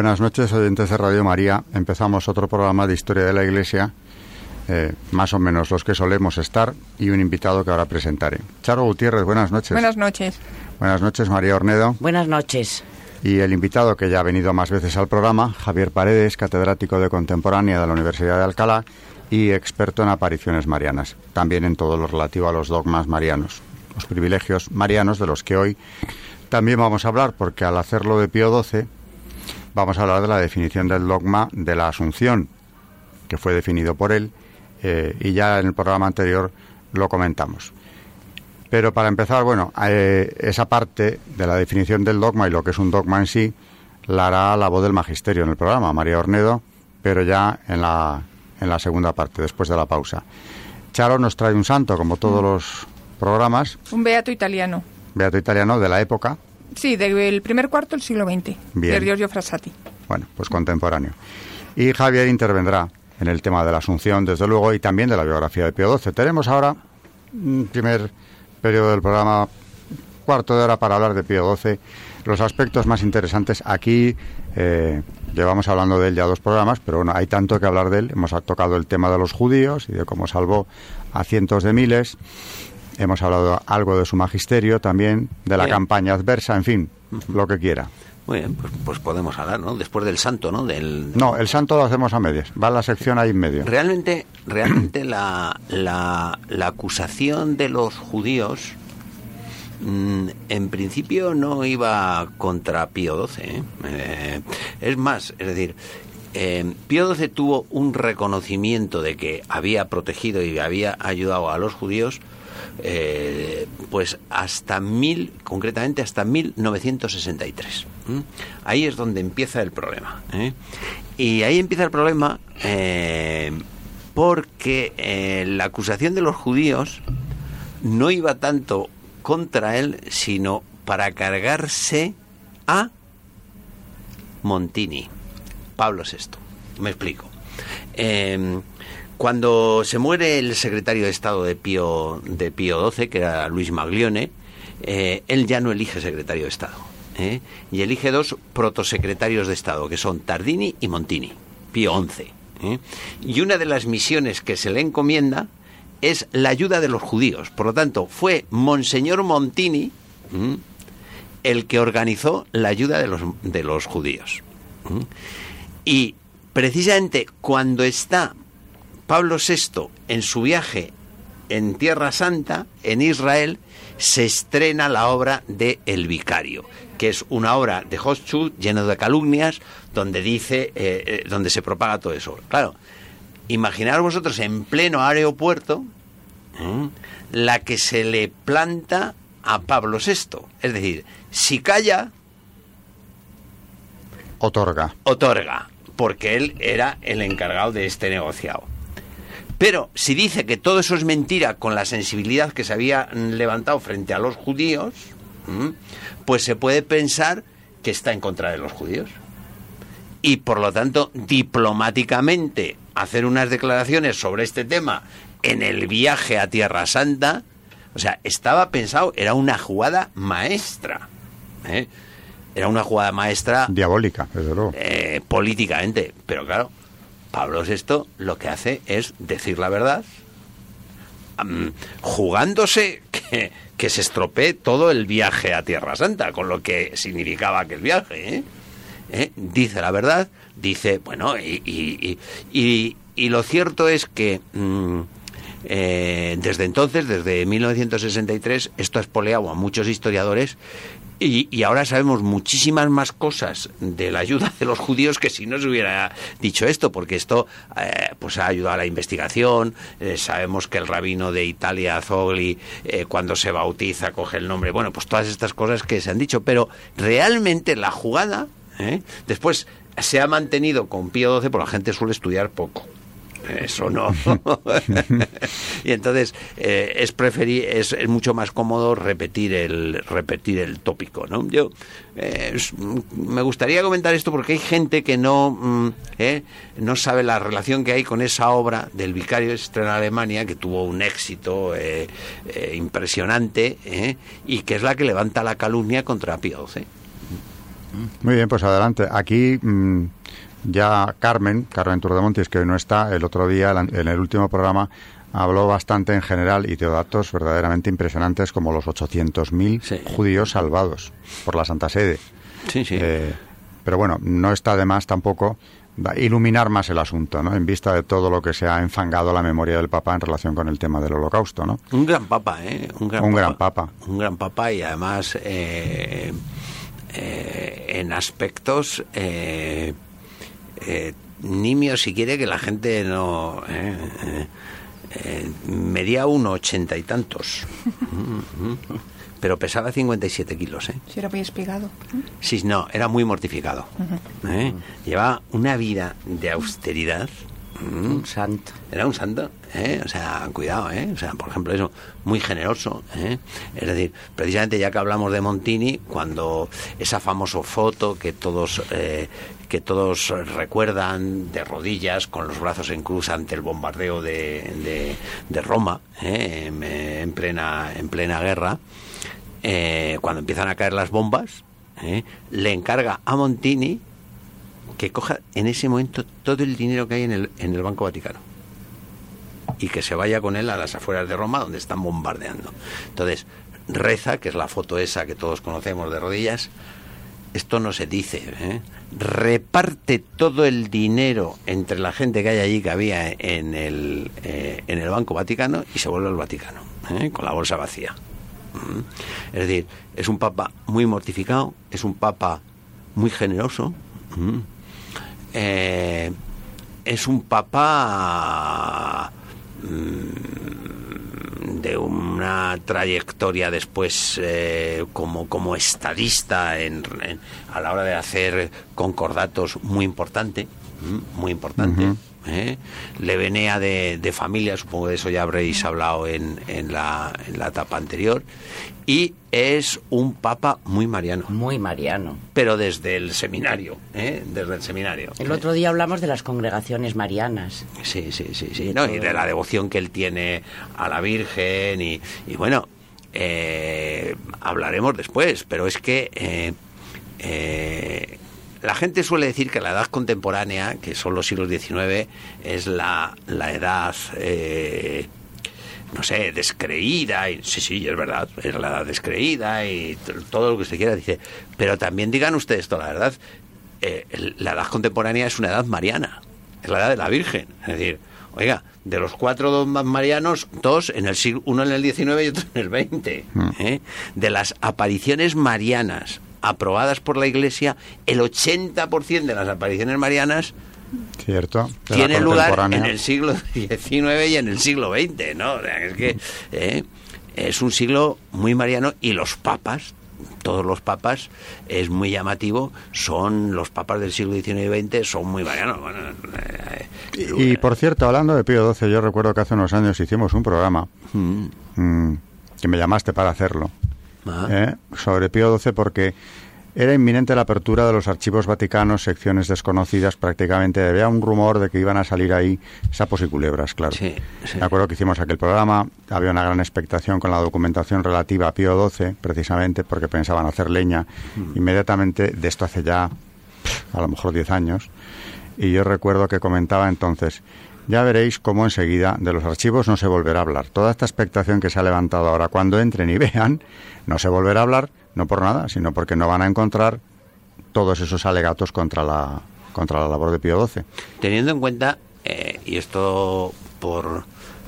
Buenas noches, oyentes de Radio María. Empezamos otro programa de Historia de la Iglesia, eh, más o menos los que solemos estar, y un invitado que ahora presentaré. Charo Gutiérrez, buenas noches. Buenas noches. Buenas noches, María Ornedo. Buenas noches. Y el invitado que ya ha venido más veces al programa, Javier Paredes, catedrático de Contemporánea de la Universidad de Alcalá y experto en apariciones marianas, también en todo lo relativo a los dogmas marianos, los privilegios marianos de los que hoy también vamos a hablar, porque al hacerlo de Pío XII, vamos a hablar de la definición del dogma de la Asunción, que fue definido por él, eh, y ya en el programa anterior lo comentamos. Pero para empezar, bueno, eh, esa parte de la definición del dogma y lo que es un dogma en sí, la hará la voz del magisterio en el programa, María Ornedo, pero ya en la, en la segunda parte, después de la pausa. Charo nos trae un santo, como todos los programas. Un beato italiano. Beato italiano de la época, Sí, del primer cuarto del siglo XX, Bien. de Giorgio Frassati. bueno, pues contemporáneo. Y Javier intervendrá en el tema de la Asunción, desde luego, y también de la biografía de Pío XII. Tenemos ahora un primer periodo del programa, cuarto de hora para hablar de Pío XII, los aspectos más interesantes. Aquí eh, llevamos hablando de él ya dos programas, pero bueno, hay tanto que hablar de él. Hemos tocado el tema de los judíos y de cómo salvó a cientos de miles. Hemos hablado algo de su magisterio también, de la Bien. campaña adversa, en fin, lo que quiera. Muy bien, pues, pues podemos hablar, ¿no? Después del santo, ¿no? Del, No, el santo lo hacemos a medias. Va la sección ahí en medio. Realmente, realmente la, la, la acusación de los judíos mm, en principio no iba contra Pío XII. ¿eh? Eh, es más, es decir, eh, Pío XII tuvo un reconocimiento de que había protegido y había ayudado a los judíos, eh, pues hasta mil, concretamente hasta 1963. ¿m? Ahí es donde empieza el problema. ¿eh? Y ahí empieza el problema eh, porque la acusación de los judíos no iba tanto contra él, sino para cargarse a Montini, Pablo VI. Me explico. Cuando se muere el secretario de Estado de Pío, de Pío XII, que era Luis Maglione, eh, él ya no elige secretario de Estado. ¿eh? Y elige dos protosecretarios de Estado, que son Tardini y Montini, Pío XI. ¿eh? Y una de las misiones que se le encomienda es la ayuda de los judíos. Por lo tanto, fue Monseñor Montini el que organizó la ayuda de los, judíos. Y precisamente cuando está Pablo VI en su viaje en Tierra Santa, en Israel, se estrena la obra de El Vicario, que es una obra de Hochschild llena de calumnias, donde dice, eh, eh, donde se propaga todo eso. Claro, imaginaros vosotros en pleno aeropuerto ¿eh? la que se le planta a Pablo VI. Es decir, si calla, Otorga. otorga, porque él era el encargado de este negociado. Pero si dice que todo eso es mentira con la sensibilidad que se había levantado frente a los judíos, pues se puede pensar que está en contra de los judíos. Y por lo tanto, diplomáticamente, hacer unas declaraciones sobre este tema en el viaje a Tierra Santa, o sea, estaba pensado, era una jugada maestra. ¿eh? Era una jugada maestra Diabólica, desde luego. eh, políticamente. Pero claro, Pablo VI lo que hace es decir la verdad, jugándose que, se estropee todo el viaje a Tierra Santa, con lo que significaba aquel viaje. ¿eh? ¿Eh? Dice la verdad, dice, bueno, y- y- y lo cierto es que mm, eh, desde entonces, desde 1963, esto ha espoleado a muchos historiadores Y, ahora sabemos muchísimas más cosas de la ayuda de los judíos que si no se hubiera dicho esto, porque esto eh, pues ha ayudado a la investigación. Eh, sabemos que el rabino de Italia, Zogli, eh, cuando se bautiza coge el nombre. Bueno, pues todas estas cosas que se han dicho. Pero realmente la jugada, después se ha mantenido con Pío XII, porque la gente suele estudiar poco eso no. y entonces eh, es, preferir, es, mucho más cómodo repetir el, repetir el tópico, ¿no? Yo eh, me gustaría comentar esto porque hay gente que no, mm, eh, no sabe la relación que hay con esa obra del Vicario de en Alemania, que tuvo un éxito impresionante y que es la que levanta la calumnia contra Pío. Muy bien, pues adelante. Aquí... Mm, ya Carmen, Carmen Turdemontis, que hoy no está, el otro día, en el último programa, habló bastante en general y dio datos verdaderamente impresionantes como los 800.000 judíos salvados por la Santa Sede. Sí, sí. Eh, pero bueno, no está de más tampoco iluminar más el asunto, ¿no? En vista de todo lo que se ha enfangado la memoria del Papa en relación con el tema del Holocausto, ¿no? Un gran Papa, ¿eh? Un gran, un papa, gran Papa. Un gran Papa y además eh, eh, en aspectos eh, nimio si quiere que la gente no eh, eh, eh medía uno ochenta y tantos pero pesaba 57 kilos ¿eh? si era muy espigado sí no era muy mortificado ¿eh? llevaba una vida de austeridad un santo. Era un santo, ¿eh? O sea, cuidado, ¿eh? O sea, por ejemplo, eso, muy generoso, ¿eh? Es decir, precisamente ya que hablamos de Montini, cuando esa famosa foto que todos, eh, que todos recuerdan de rodillas, con los brazos en cruz ante el bombardeo de, de, Roma, ¿eh? en, plena, en plena guerra, eh, cuando empiezan a caer las bombas, le encarga a Montini que coja en ese momento todo el dinero que hay en el, en el Banco Vaticano y que se vaya con él a las afueras de Roma donde están bombardeando. Entonces, reza, que es la foto esa que todos conocemos de rodillas, esto no se dice, ¿eh? reparte todo el dinero entre la gente que hay allí que había en el, eh, en el Banco Vaticano y se vuelve al Vaticano, ¿eh? con la bolsa vacía. ¿Mm? Es decir, es un papa muy mortificado, es un papa muy generoso. ¿Mm? Eh, es un papa mm, de una trayectoria después eh, como, como estadista en, a la hora de hacer concordatos muy importante, mm, muy importante. ¿eh? Le venía de, de, familia, supongo de eso ya habréis hablado en, en, la, en la etapa anterior, y es un papa muy mariano. Muy mariano. Pero desde el seminario, ¿eh? desde el seminario. El otro día hablamos de las congregaciones marianas. Sí, sí, sí, sí. No, y de la devoción que él tiene a la Virgen y, y bueno, eh, hablaremos después, pero es que eh, eh la gente suele decir que la edad contemporánea, que son los siglos XIX, es la, la edad, eh, no sé, descreída. Y, sí, sí, es verdad, es la edad descreída y todo lo que usted quiera. Dice, pero también digan ustedes esto, la verdad, eh, la edad contemporánea es una edad mariana, es la edad de la Virgen. Es decir, oiga, de los cuatro dogmas marianos, dos en el siglo, uno en el XIX y otro en el XX. Mm. ¿eh? De las apariciones marianas aprobadas por la Iglesia, el 80% de las apariciones marianas Cierto, tiene lugar en el siglo XIX y en el siglo XX, ¿no? es que eh, es un siglo muy mariano y los papas, todos los papas, es muy llamativo, son los papas del siglo XIX y XX, son muy marianos. Eh, y, por cierto, hablando de Pío XII, yo recuerdo que hace unos años hicimos un programa mm. Mm, que me llamaste para hacerlo. ¿eh? sobre Pío XII porque era inminente la apertura de los archivos vaticanos, secciones desconocidas prácticamente. Había un rumor de que iban a salir ahí sapos y culebras, claro. Sí, Me acuerdo que hicimos aquel programa, había una gran expectación con la documentación relativa a Pío XII, precisamente porque pensaban hacer leña mm. inmediatamente de esto hace ya a lo mejor 10 años. Y yo recuerdo que comentaba entonces, ya veréis cómo enseguida de los archivos no se volverá a hablar. Toda esta expectación que se ha levantado ahora, cuando entren y vean, no se volverá a hablar, no por nada, sino porque no van a encontrar todos esos alegatos contra la, contra la labor de Pío XII. Teniendo en cuenta, eh, y esto por,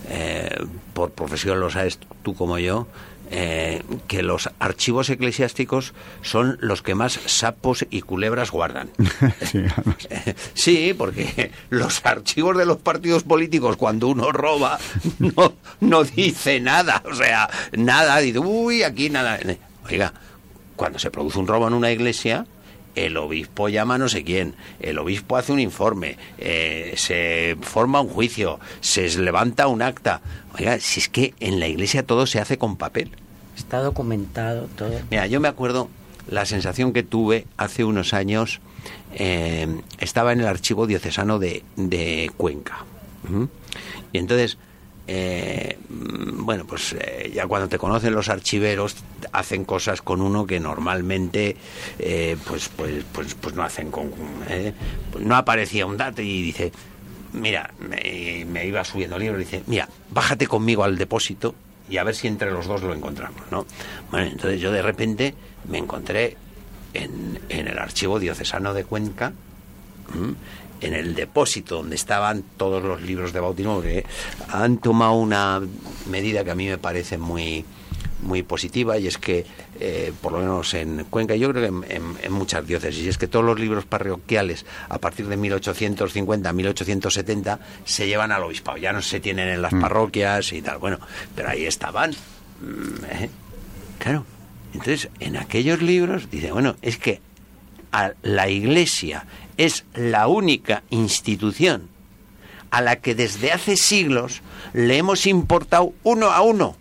eh, por profesión lo sabes tú como yo, eh, que los archivos eclesiásticos son los que más sapos y culebras guardan. Sí. Sí, porque los archivos de los partidos políticos cuando uno roba no, no dice nada, o sea, nada, dice, uy, aquí nada. Oiga, cuando se produce un robo en una iglesia, el obispo llama a no sé quién, el obispo hace un informe, eh, se forma un juicio, se levanta un acta. Oiga, si es que en la iglesia todo se hace con papel. Está documentado todo. Mira, yo me acuerdo la sensación que tuve hace unos años, eh, estaba en el archivo diocesano de, de Cuenca. ¿m? Y entonces, eh, bueno, pues eh, ya cuando te conocen los archiveros, hacen cosas con uno que normalmente eh, pues, pues, pues, pues no hacen con... pues no aparecía un dato y dice, mira, me, iba subiendo el libro y dice, mira, bájate conmigo al depósito y a ver si entre los dos lo encontramos, ¿no? Bueno, entonces yo de repente me encontré en, el archivo diocesano de Cuenca. En el depósito donde estaban todos los libros de bautismo, que han tomado una medida que a mí me parece muy muy positiva y es que eh, por lo menos en Cuenca yo creo que en, en- en muchas diócesis es que todos los libros parroquiales a partir de 1850 1870 se llevan al obispado. Ya no se tienen en las parroquias y tal. Bueno pero ahí estaban Mm, ¿eh? claro. Entonces en aquellos libros dice bueno es que a la iglesia es la única institución a la que desde hace siglos le hemos importado uno a uno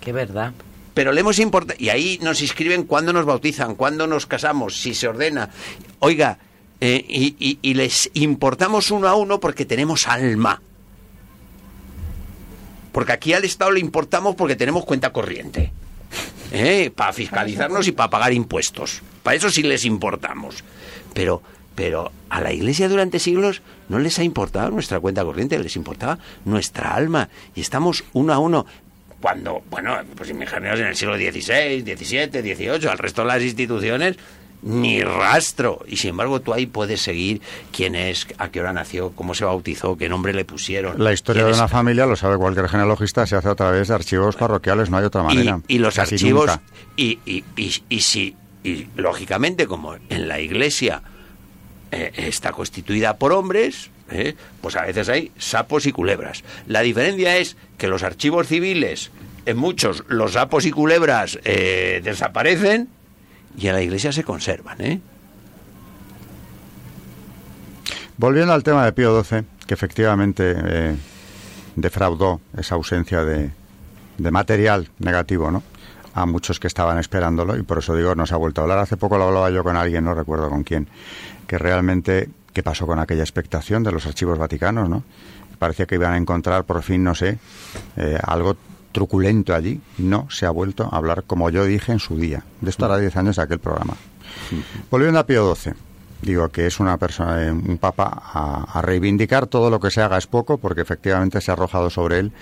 Qué verdad. pero le hemos importado. Y ahí nos inscriben cuándo nos bautizan, cuándo nos casamos, si se ordena. Oiga, eh, y, y- y les importamos uno a uno porque tenemos alma. Porque aquí al Estado le importamos porque tenemos cuenta corriente. ¿eh? Para fiscalizarnos y para pagar impuestos. Para eso sí les importamos. Pero, pero a la Iglesia durante siglos no les ha importado nuestra cuenta corriente, les importaba nuestra alma. Y estamos uno a uno. Cuando, bueno, pues imaginaos en el siglo XVI, XVII, XVIII, al resto de las instituciones, ni rastro. Y sin embargo, tú ahí puedes seguir quién es, a qué hora nació, cómo se bautizó, qué nombre le pusieron. La historia de es- una familia, lo sabe cualquier genealogista, se hace a través de archivos parroquiales, no hay otra manera. y, y los Casi archivos nunca. y, y, y, y si y lógicamente como en la iglesia eh, está constituida por hombres eh, pues a veces hay sapos y culebras la diferencia es que los archivos civiles en muchos los sapos y culebras eh, desaparecen y en la iglesia se conservan. Volviendo al tema de Pío XII, que efectivamente defraudó esa ausencia de, de material negativo, ¿no? A muchos que estaban esperándolo y por eso digo, no se ha vuelto a hablar. Hace poco lo hablaba yo con alguien, no recuerdo con quién, que realmente, ¿qué pasó con aquella expectación de los archivos vaticanos, no? Parecía que iban a encontrar por fin, no sé, eh, algo truculento allí. No se ha vuelto a hablar, como yo dije en su día. De esto hará 10 años de aquel programa. Volviendo a Pío XII, digo que es una persona, eh, un papa a, reivindicar todo lo que se haga es poco, porque efectivamente se ha arrojado sobre él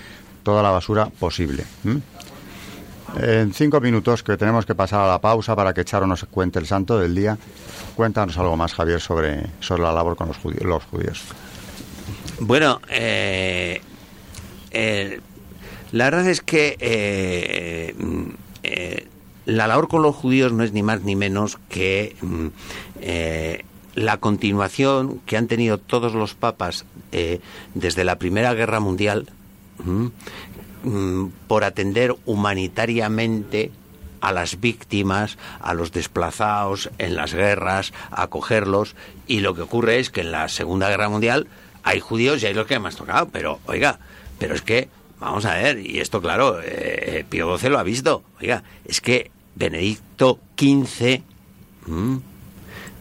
toda la basura posible. En cinco minutos que tenemos que pasar a la pausa para que Charo nos cuente el santo del día, cuéntanos algo más, Javier, sobre, sobre la labor con los judíos. Los judíos. Bueno, eh, eh, la verdad es que eh, mm, eh, la labor con los judíos no es ni más ni menos que mm, la continuación que han tenido todos los papas desde la Primera Guerra Mundial mm, por atender humanitariamente a las víctimas, a los desplazados en las guerras, a acogerlos. Y lo que ocurre es que en la Segunda Guerra Mundial hay judíos y hay los que has tocado. Pero, oiga, pero es que, vamos a ver, y esto claro, eh, Pío XII lo ha visto. Oiga, es que Benedicto XV mm,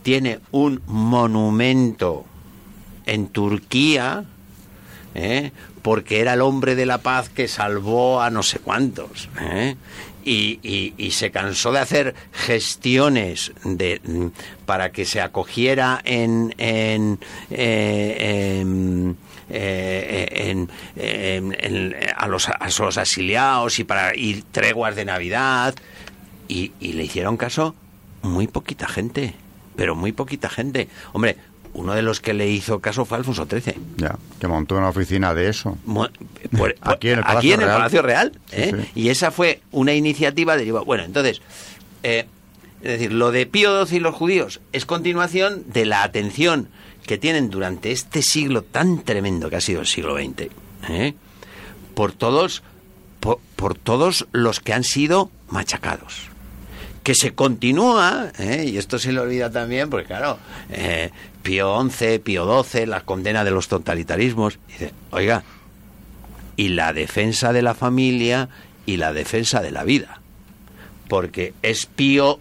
tiene un monumento en Turquía ¿eh? Porque era el hombre de la paz que salvó a no sé cuántos. ¿eh? Y, y- y se cansó de hacer gestiones de, para que se acogiera eh, eh, en- en- en- a, los, a los asiliados y para y treguas de Navidad. Y, y le hicieron caso muy poquita gente, pero muy poquita gente. Hombre, uno de los que le hizo caso fue Alfonso XIII. Ya, que montó una oficina de eso. Mo- Por- por- Aquí en el Palacio Real. Palacio Real, ¿eh? Sí, sí. Y esa fue una iniciativa de... Bueno, entonces, eh, es decir, lo de Pío XII y los judíos es continuación de la atención que tienen durante este siglo tan tremendo que ha sido el siglo XX, ¿eh? por todos, por, por todos los que han sido machacados que se continúa, ¿eh? y esto se le olvida también, porque claro, eh, Pío XI, Pío XII, la condena de los totalitarismos, dice, oiga, y la defensa de la familia y la defensa de la vida, porque es Pío,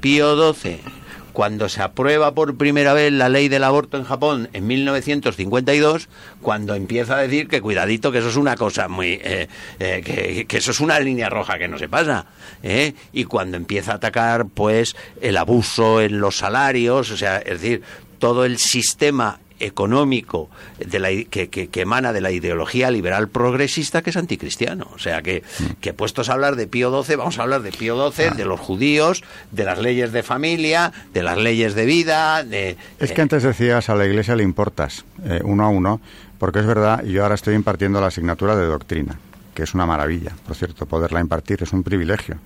Pío XII, cuando se aprueba por primera vez la ley del aborto en Japón en 1952, cuando empieza a decir que cuidadito, que eso es una cosa muy... eh, eh, que, eso es una línea roja que no se pasa. ¿eh? Y cuando empieza a atacar, pues, el abuso en los salarios, o sea, es decir, todo el sistema económico de la, que, que- que emana de la ideología liberal progresista que es anticristiano. O sea que, que puestos a hablar de Pío XII, vamos a hablar de Pío XII, de los judíos, de las leyes de familia, de las leyes de vida, de... Es eh, que antes decías a la iglesia le importas eh, uno a uno, porque es verdad, yo ahora estoy impartiendo la asignatura de doctrina, que es una maravilla, por cierto, poderla impartir es un privilegio.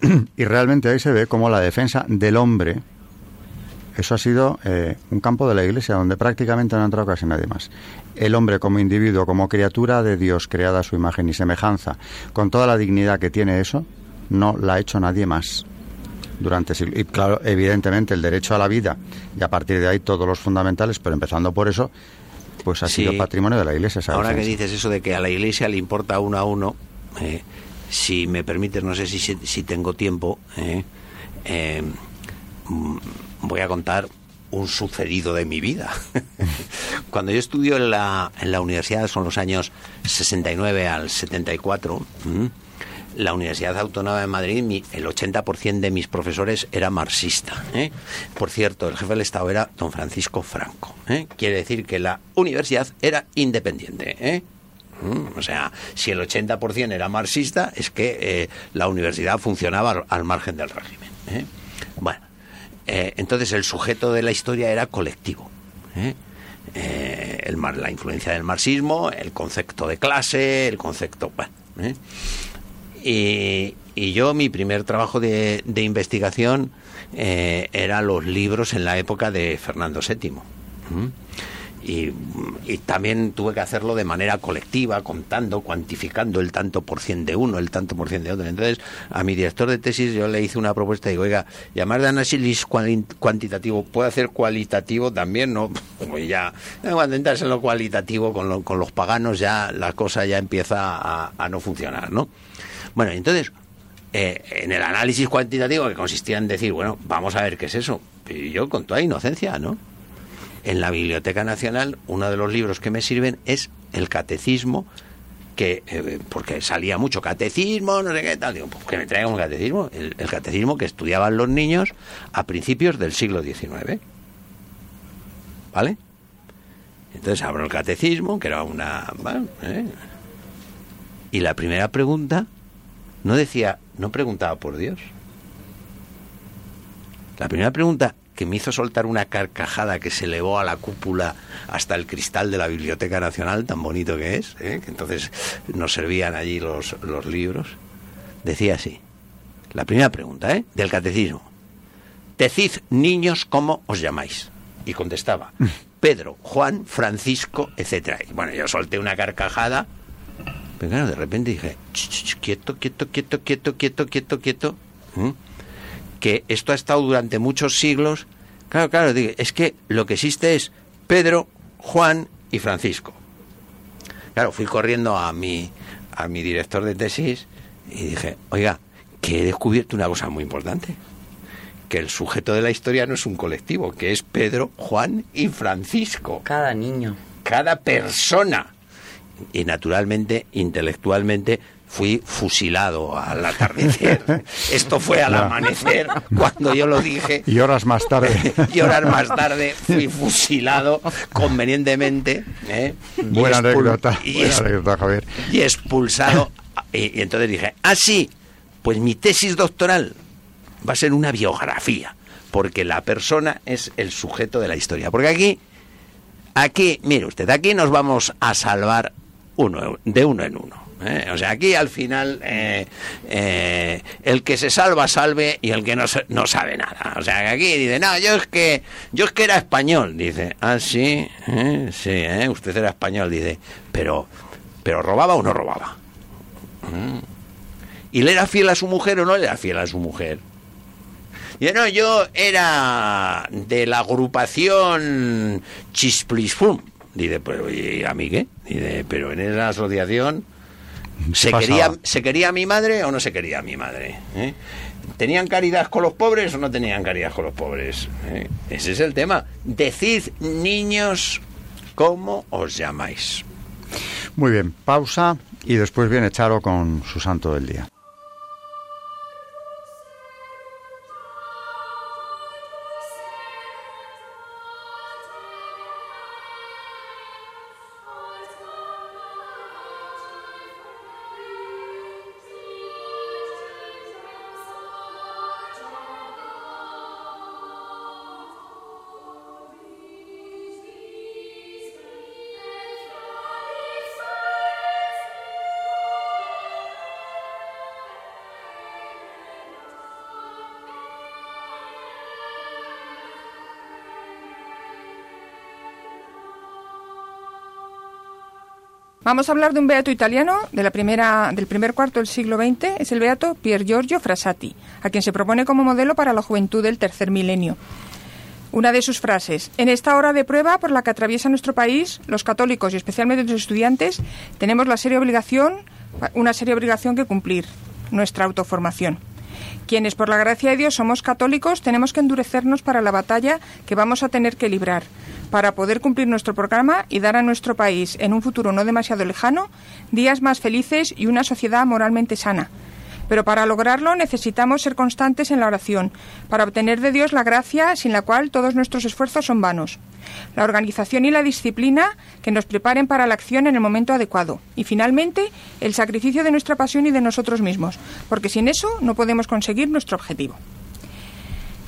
y realmente ahí se ve cómo la defensa del hombre, eso ha sido eh, un campo de la iglesia donde prácticamente no ha entrado casi nadie más. El hombre como individuo, como criatura de Dios, creada a su imagen y semejanza, con toda la dignidad que tiene eso, no la ha hecho nadie más durante siglos. Y claro, evidentemente el derecho a la vida y a partir de ahí todos los fundamentales, pero empezando por eso, pues ha Sí. sido patrimonio de la Iglesia. Ahora que dices eso de que a la iglesia le importa uno a uno, eh, si me permites, no sé si, si, tengo tiempo, eh, eh, voy a contar un sucedido de mi vida. Cuando yo estudio en la, en la universidad, son los años 69 al 74, ¿m? la Universidad Autónoma de Madrid, el 80% de mis profesores era marxista. ¿eh? Por cierto, el jefe del Estado era don Francisco Franco. ¿eh? Quiere decir que la universidad era independiente. ¿eh? Mm, O sea, si el 80% era marxista, es que eh, la universidad funcionaba al margen del régimen. ¿Eh? Entonces el sujeto de la historia era colectivo. ¿eh? Eh, el mar- la influencia del marxismo, el concepto de clase, el concepto... Bueno, y, yo, mi primer trabajo de, investigación era los libros en la época de Fernando VII. Y, también tuve que hacerlo de manera colectiva, contando, cuantificando el tanto por cien de uno, el tanto por cien de otro. Entonces, a mi director de tesis yo le hice una propuesta y digo, oiga, llamar de análisis cuantitativo, ¿puede hacer cualitativo también? No, pues ya, cuando entras en lo cualitativo con, lo- con los paganos ya la cosa ya empieza a, a no funcionar, ¿no? Bueno, entonces, eh, en el análisis cuantitativo que consistía en decir, bueno, vamos a ver qué es eso. Y yo con toda inocencia, ¿no? En la Biblioteca Nacional, uno de los libros que me sirven es el Catecismo, que eh, porque salía mucho catecismo, no sé qué tal. Digo, pues que me traigan un catecismo. El, catecismo que estudiaban los niños a principios del siglo XIX. ¿Vale? Entonces abro el catecismo, que era una. ¿eh? Y la primera pregunta no decía, no preguntaba por Dios. La primera pregunta que me hizo soltar una carcajada que se elevó a la cúpula hasta el cristal de la Biblioteca Nacional, tan bonito que es, ¿eh? que entonces nos servían allí los, los libros, decía así, la primera pregunta ¿eh? del catecismo, decid niños cómo os llamáis. Y contestaba, Pedro, Juan, Francisco, etcétera. Y bueno, yo solté una carcajada, pero claro, de repente dije, "Ch, ch, ch, quieto, quieto, quieto, quieto, quieto, quieto, quieto. ¿Mm? Que esto ha estado durante muchos siglos. Claro, claro, es que lo que existe es Pedro, Juan y Francisco. Claro, fui corriendo a mi, a mi director de tesis y dije, oiga, que he descubierto una cosa muy importante. Que el sujeto de la historia no es un colectivo, que es Pedro, Juan y Francisco Cada niño. cada persona. Y naturalmente, intelectualmente, fui fusilado al atardecer. Esto fue al amanecer cuando yo lo dije. Y horas más tarde. Y horas más tarde fui fusilado convenientemente. ¿eh? Y Buena anécdota. Y, Buena es- anécdota, Javier. y expulsado. Y, y entonces dije, ah, sí, pues mi tesis doctoral va a ser una biografía, porque la persona es el sujeto de la historia. Porque aquí, aquí, mire usted, aquí nos vamos a salvar uno, de uno en uno. ¿Eh? O sea, aquí al final eh, eh, el que se salva salve y el que no, no sabe nada. O sea, que aquí dice, no, yo es que yo es que era español, dice. Ah, sí, ¿eh? sí, ¿eh? usted era español, dice. Pero, pero robaba o no robaba. Mm. ¿Y le era fiel a su mujer o no le era fiel a su mujer? Yo no, yo era de la agrupación Chisplisfum. Dice, pero ¿y a mí qué? Dice, pero en esa asociación ¿se pasaba? quería, ¿se quería a mi madre o no se quería a mi madre? ¿Eh? ¿Tenían caridad con los pobres o no tenían caridad con los pobres? ¿Eh? Ese es el tema. Decid, niños, cómo os llamáis. Muy bien, pausa y después viene Charo con su santo del día. Vamos a hablar de un beato italiano de la primera, del primer cuarto del siglo XX. Es el beato Pier Giorgio Frassati, a quien se propone como modelo para la juventud del tercer milenio. Una de sus frases. En esta hora de prueba por la que atraviesa nuestro país, los católicos y especialmente los estudiantes tenemos la seria obligación, una seria obligación que cumplir, nuestra autoformación. Quienes por la gracia de Dios somos católicos tenemos que endurecernos para la batalla que vamos a tener que librar, para poder cumplir nuestro programa y dar a nuestro país, en un futuro no demasiado lejano, días más felices y una sociedad moralmente sana. Pero para lograrlo necesitamos ser constantes en la oración, para obtener de Dios la gracia sin la cual todos nuestros esfuerzos son vanos. La organización y la disciplina que nos preparen para la acción en el momento adecuado. Y finalmente, el sacrificio de nuestra pasión y de nosotros mismos, porque sin eso no podemos conseguir nuestro objetivo.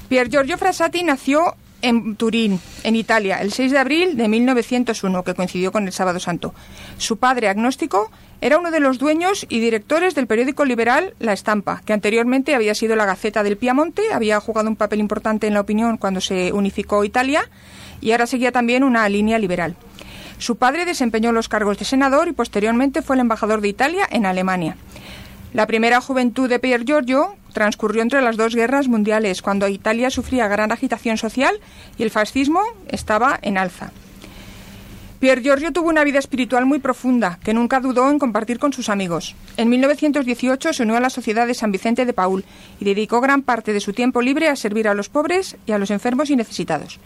Pier Giorgio Frassati nació en Turín, en Italia, el 6 de abril de 1901, que coincidió con el Sábado Santo. Su padre, agnóstico, era uno de los dueños y directores del periódico liberal La Estampa, que anteriormente había sido la Gaceta del Piamonte, había jugado un papel importante en la opinión cuando se unificó Italia y ahora seguía también una línea liberal. Su padre desempeñó los cargos de senador y posteriormente fue el embajador de Italia en Alemania. La primera juventud de Pier Giorgio transcurrió entre las dos guerras mundiales, cuando Italia sufría gran agitación social y el fascismo estaba en alza. Pier Giorgio tuvo una vida espiritual muy profunda, que nunca dudó en compartir con sus amigos. En 1918 se unió a la Sociedad de San Vicente de Paul y dedicó gran parte de su tiempo libre a servir a los pobres y a los enfermos y necesitados.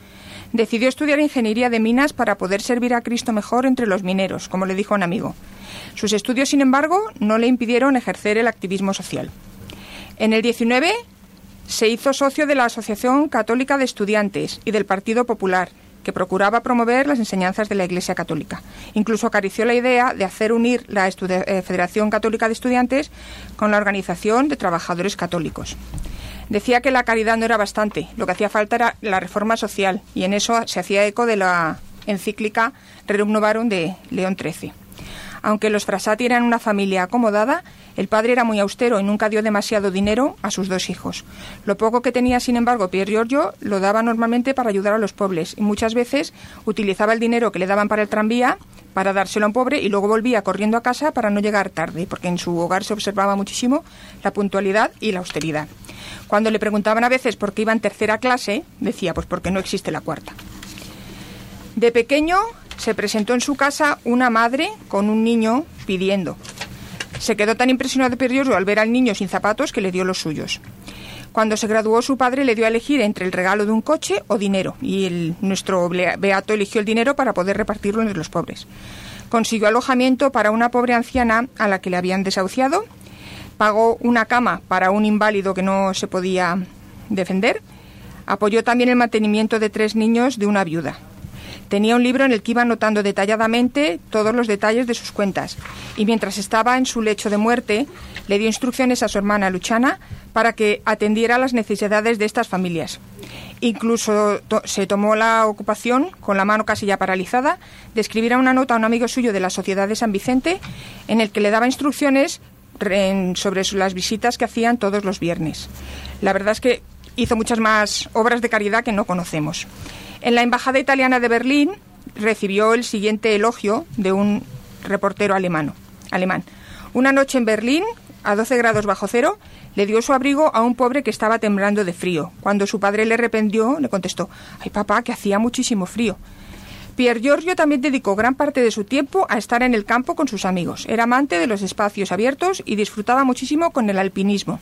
Decidió estudiar ingeniería de minas para poder servir a Cristo mejor entre los mineros, como le dijo un amigo. Sus estudios, sin embargo, no le impidieron ejercer el activismo social. En el 19 se hizo socio de la Asociación Católica de Estudiantes y del Partido Popular, que procuraba promover las enseñanzas de la Iglesia Católica. Incluso acarició la idea de hacer unir la eh, Federación Católica de Estudiantes con la Organización de Trabajadores Católicos. Decía que la caridad no era bastante, lo que hacía falta era la reforma social, y en eso se hacía eco de la encíclica Rerum Novarum de León XIII. Aunque los Frassati eran una familia acomodada, el padre era muy austero y nunca dio demasiado dinero a sus dos hijos. Lo poco que tenía, sin embargo, Pier Giorgio lo daba normalmente para ayudar a los pobres y muchas veces utilizaba el dinero que le daban para el tranvía para dárselo a un pobre y luego volvía corriendo a casa para no llegar tarde, porque en su hogar se observaba muchísimo la puntualidad y la austeridad. Cuando le preguntaban a veces por qué iba en tercera clase, decía, pues porque no existe la cuarta. De pequeño se presentó en su casa una madre con un niño pidiendo. Se quedó tan impresionado Giorgio al ver al niño sin zapatos que le dio los suyos. Cuando se graduó su padre le dio a elegir entre el regalo de un coche o dinero y el, nuestro beato eligió el dinero para poder repartirlo entre los pobres. Consiguió alojamiento para una pobre anciana a la que le habían desahuciado, pagó una cama para un inválido que no se podía defender, apoyó también el mantenimiento de tres niños de una viuda. Tenía un libro en el que iba anotando detalladamente todos los detalles de sus cuentas y mientras estaba en su lecho de muerte le dio instrucciones a su hermana Luchana para que atendiera las necesidades de estas familias. Incluso se tomó la ocupación, con la mano casi ya paralizada, de escribir a una nota a un amigo suyo de la Sociedad de San Vicente en el que le daba instrucciones sobre las visitas que hacían todos los viernes. La verdad es que hizo muchas más obras de caridad que no conocemos. En la Embajada Italiana de Berlín recibió el siguiente elogio de un reportero alemán. alemán. Una noche en Berlín, a 12 grados bajo cero, le dio su abrigo a un pobre que estaba temblando de frío. Cuando su padre le arrependió, le contestó, ay papá, que hacía muchísimo frío. Pier Giorgio también dedicó gran parte de su tiempo a estar en el campo con sus amigos. Era amante de los espacios abiertos y disfrutaba muchísimo con el alpinismo.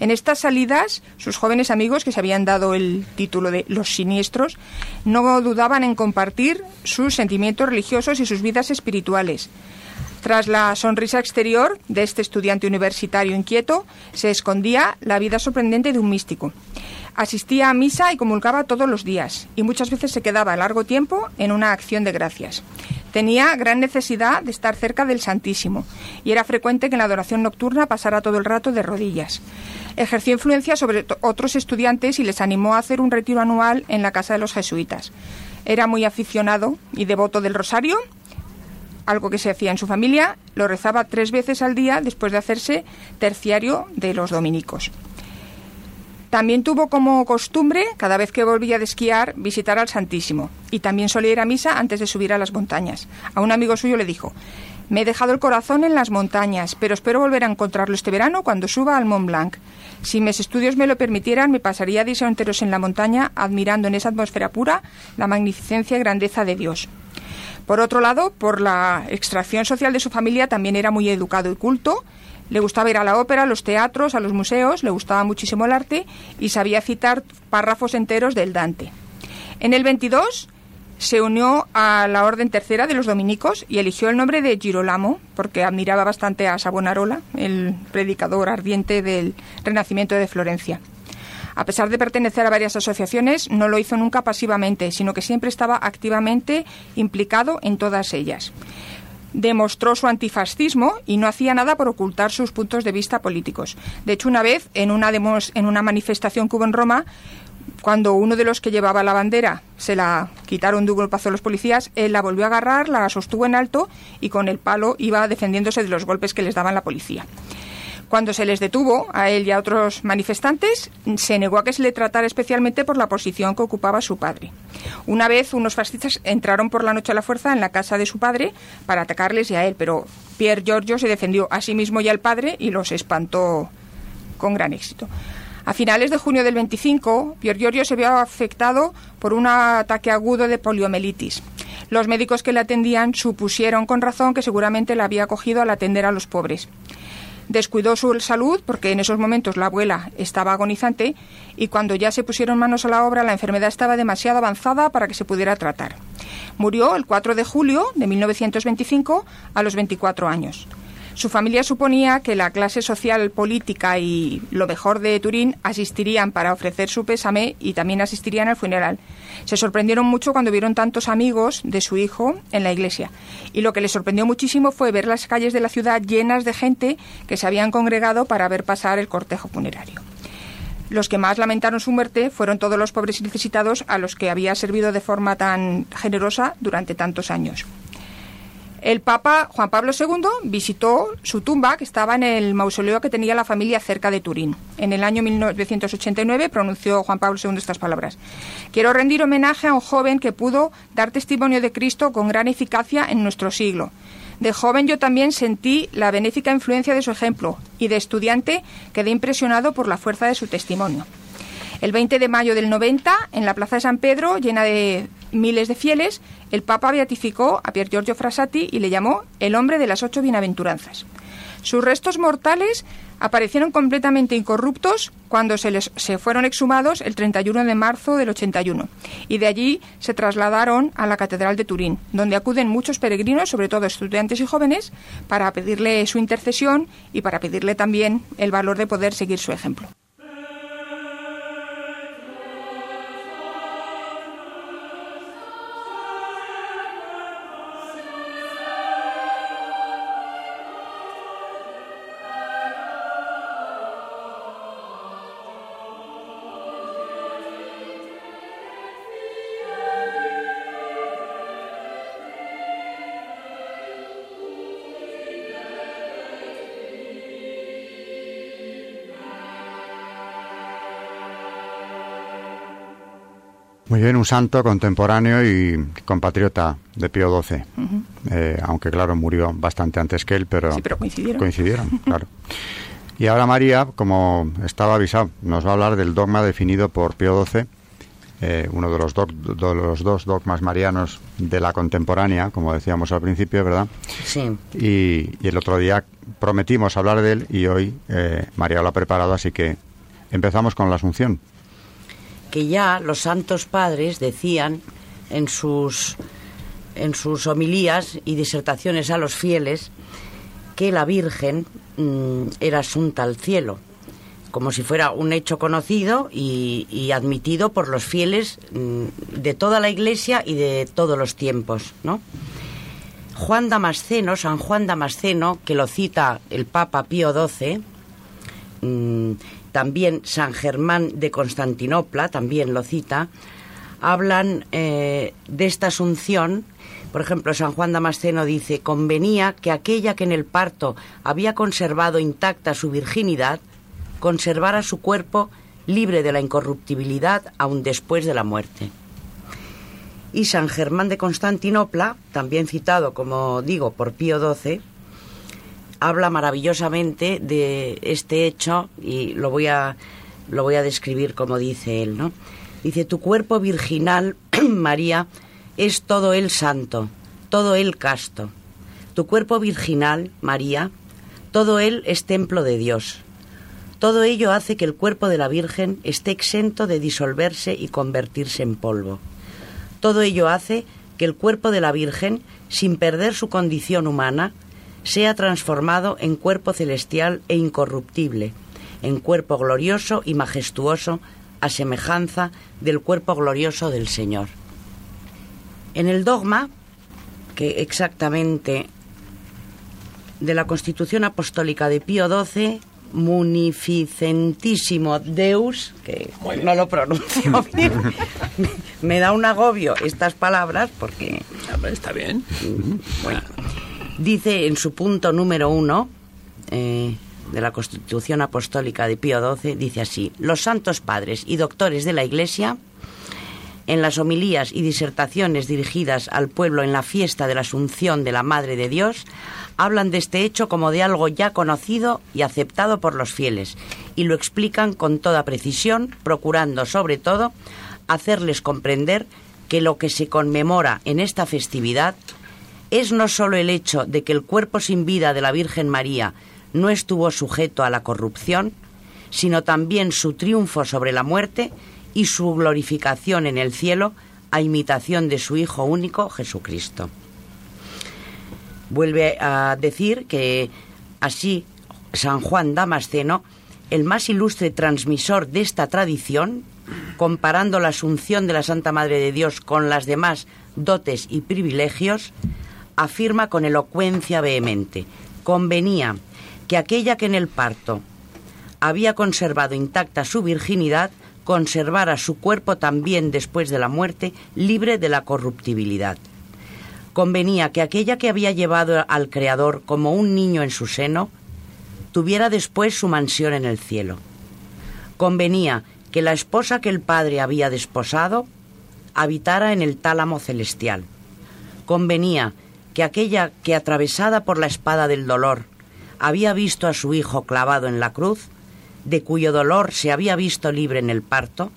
En estas salidas, sus jóvenes amigos, que se habían dado el título de los siniestros, no dudaban en compartir sus sentimientos religiosos y sus vidas espirituales. Tras la sonrisa exterior de este estudiante universitario inquieto, se escondía la vida sorprendente de un místico. Asistía a misa y comulgaba todos los días y muchas veces se quedaba largo tiempo en una acción de gracias. Tenía gran necesidad de estar cerca del Santísimo y era frecuente que en la adoración nocturna pasara todo el rato de rodillas. Ejerció influencia sobre otros estudiantes y les animó a hacer un retiro anual en la casa de los jesuitas. Era muy aficionado y devoto del rosario, algo que se hacía en su familia, lo rezaba tres veces al día después de hacerse terciario de los dominicos. También tuvo como costumbre, cada vez que volvía de esquiar, visitar al Santísimo. Y también solía ir a misa antes de subir a las montañas. A un amigo suyo le dijo, me he dejado el corazón en las montañas, pero espero volver a encontrarlo este verano cuando suba al Mont Blanc. Si mis estudios me lo permitieran, me pasaría días enteros en la montaña, admirando en esa atmósfera pura la magnificencia y grandeza de Dios. Por otro lado, por la extracción social de su familia, también era muy educado y culto, le gustaba ir a la ópera, a los teatros, a los museos, le gustaba muchísimo el arte y sabía citar párrafos enteros del Dante. En el 22 se unió a la Orden Tercera de los Dominicos y eligió el nombre de Girolamo porque admiraba bastante a Savonarola, el predicador ardiente del Renacimiento de Florencia. A pesar de pertenecer a varias asociaciones, no lo hizo nunca pasivamente, sino que siempre estaba activamente implicado en todas ellas demostró su antifascismo y no hacía nada por ocultar sus puntos de vista políticos. De hecho, una vez, en una, en una manifestación que hubo en Roma, cuando uno de los que llevaba la bandera se la quitaron de un golpazo a los policías, él la volvió a agarrar, la sostuvo en alto y con el palo iba defendiéndose de los golpes que les daban la policía. Cuando se les detuvo, a él y a otros manifestantes, se negó a que se le tratara especialmente por la posición que ocupaba su padre. Una vez unos fascistas entraron por la noche a la fuerza en la casa de su padre para atacarles y a él, pero Pierre Giorgio se defendió a sí mismo y al padre y los espantó con gran éxito. A finales de junio del 25, Pierre Giorgio se vio afectado por un ataque agudo de poliomielitis. Los médicos que le atendían supusieron con razón que seguramente la había cogido al atender a los pobres descuidó su salud porque en esos momentos la abuela estaba agonizante y cuando ya se pusieron manos a la obra la enfermedad estaba demasiado avanzada para que se pudiera tratar. Murió el 4 de julio de 1925 a los 24 años. Su familia suponía que la clase social, política y lo mejor de Turín asistirían para ofrecer su pésame y también asistirían al funeral. Se sorprendieron mucho cuando vieron tantos amigos de su hijo en la iglesia. Y lo que les sorprendió muchísimo fue ver las calles de la ciudad llenas de gente que se habían congregado para ver pasar el cortejo funerario. Los que más lamentaron su muerte fueron todos los pobres y necesitados a los que había servido de forma tan generosa durante tantos años. El Papa Juan Pablo II visitó su tumba, que estaba en el mausoleo que tenía la familia cerca de Turín. En el año 1989 pronunció Juan Pablo II estas palabras. Quiero rendir homenaje a un joven que pudo dar testimonio de Cristo con gran eficacia en nuestro siglo. De joven yo también sentí la benéfica influencia de su ejemplo y de estudiante quedé impresionado por la fuerza de su testimonio. El 20 de mayo del 90, en la Plaza de San Pedro, llena de miles de fieles, el Papa beatificó a Pier Giorgio Frassati y le llamó el hombre de las ocho bienaventuranzas. Sus restos mortales aparecieron completamente incorruptos cuando se, les, se fueron exhumados el 31 de marzo del 81 y de allí se trasladaron a la Catedral de Turín, donde acuden muchos peregrinos, sobre todo estudiantes y jóvenes, para pedirle su intercesión y para pedirle también el valor de poder seguir su ejemplo. Muy bien, un santo contemporáneo y compatriota de Pío XII. Eh, aunque, claro, murió bastante antes que él, pero, Sí, pero coincidieron. coincidieron, claro. Y ahora María, como estaba avisado, nos va a hablar del dogma definido por Pío XII, eh, uno de los, doc- de los dos dogmas marianos de la contemporánea, como decíamos al principio, ¿verdad? Sí. Y, y el otro día prometimos hablar de él y hoy eh, María lo ha preparado, así que empezamos con la Asunción. Que ya los santos padres decían en sus en sus homilías y disertaciones a los fieles que la Virgen mm, era asunta al cielo, como si fuera un hecho conocido y, admitido por los fieles mm, de toda la Iglesia y de todos los tiempos, ¿no? Juan Damasceno, San Juan Damasceno, que lo cita el Papa Pío XII, también San Germán de Constantinopla, también lo cita, hablan eh, de esta asunción. Por ejemplo, San Juan Damasceno dice, convenía que aquella que en el parto había conservado intacta su virginidad, conservara su cuerpo libre de la incorruptibilidad aun después de la muerte. Y San Germán de Constantinopla, también citado, como digo, por Pío XII, habla maravillosamente de este hecho y lo voy a lo voy a describir como dice él, ¿no? Dice, "Tu cuerpo virginal, María, es todo él santo, todo él casto. Tu cuerpo virginal, María, todo él es templo de Dios. Todo ello hace que el cuerpo de la Virgen esté exento de disolverse y convertirse en polvo. Todo ello hace que el cuerpo de la Virgen, sin perder su condición humana, sea transformado en cuerpo celestial e incorruptible, en cuerpo glorioso y majestuoso, a semejanza del cuerpo glorioso del Señor. En el dogma, que exactamente de la Constitución Apostólica de Pío XII, munificentissimo Deus, que no lo pronuncio bien, me da un agobio estas palabras porque Está bien. bueno, dice en su punto número uno eh, de la Constitución Apostólica de Pío XII, dice así, los santos padres y doctores de la Iglesia, en las homilías y disertaciones dirigidas al pueblo en la fiesta de la Asunción de la Madre de Dios, hablan de este hecho como de algo ya conocido y aceptado por los fieles, y lo explican con toda precisión, procurando sobre todo hacerles comprender que lo que se conmemora en esta festividad es no solo el hecho de que el cuerpo sin vida de la Virgen María no estuvo sujeto a la corrupción, sino también su triunfo sobre la muerte y su glorificación en el cielo a imitación de su Hijo único, Jesucristo. Vuelve a decir que así San Juan Damasceno, el más ilustre transmisor de esta tradición, comparando la asunción de la Santa Madre de Dios con las demás dotes y privilegios, afirma con elocuencia vehemente, convenía que aquella que en el parto había conservado intacta su virginidad, conservara su cuerpo también después de la muerte, libre de la corruptibilidad. Convenía que aquella que había llevado al Creador como un niño en su seno, tuviera después su mansión en el cielo. Convenía que la esposa que el Padre había desposado habitara en el tálamo celestial. Convenía que aquella que atravesada por la espada del dolor había visto a su hijo clavado en la cruz, de cuyo dolor se había visto libre en el parto,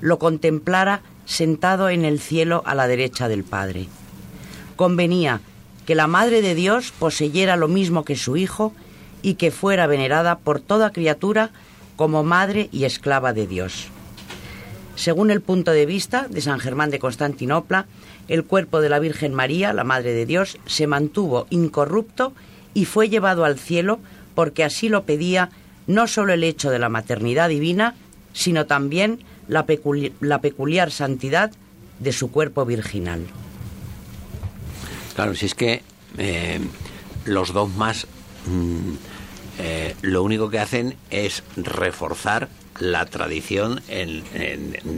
lo contemplara sentado en el cielo a la derecha del Padre. Convenía que la Madre de Dios poseyera lo mismo que su Hijo y que fuera venerada por toda criatura como madre y esclava de Dios. Según el punto de vista de San Germán de Constantinopla, el cuerpo de la Virgen María, la Madre de Dios, se mantuvo incorrupto y fue llevado al cielo porque así lo pedía no solo el hecho de la maternidad divina, sino también la, peculi- la peculiar santidad de su cuerpo virginal. Claro, si es que eh, los dogmas mm, eh, lo único que hacen es reforzar la tradición en, en-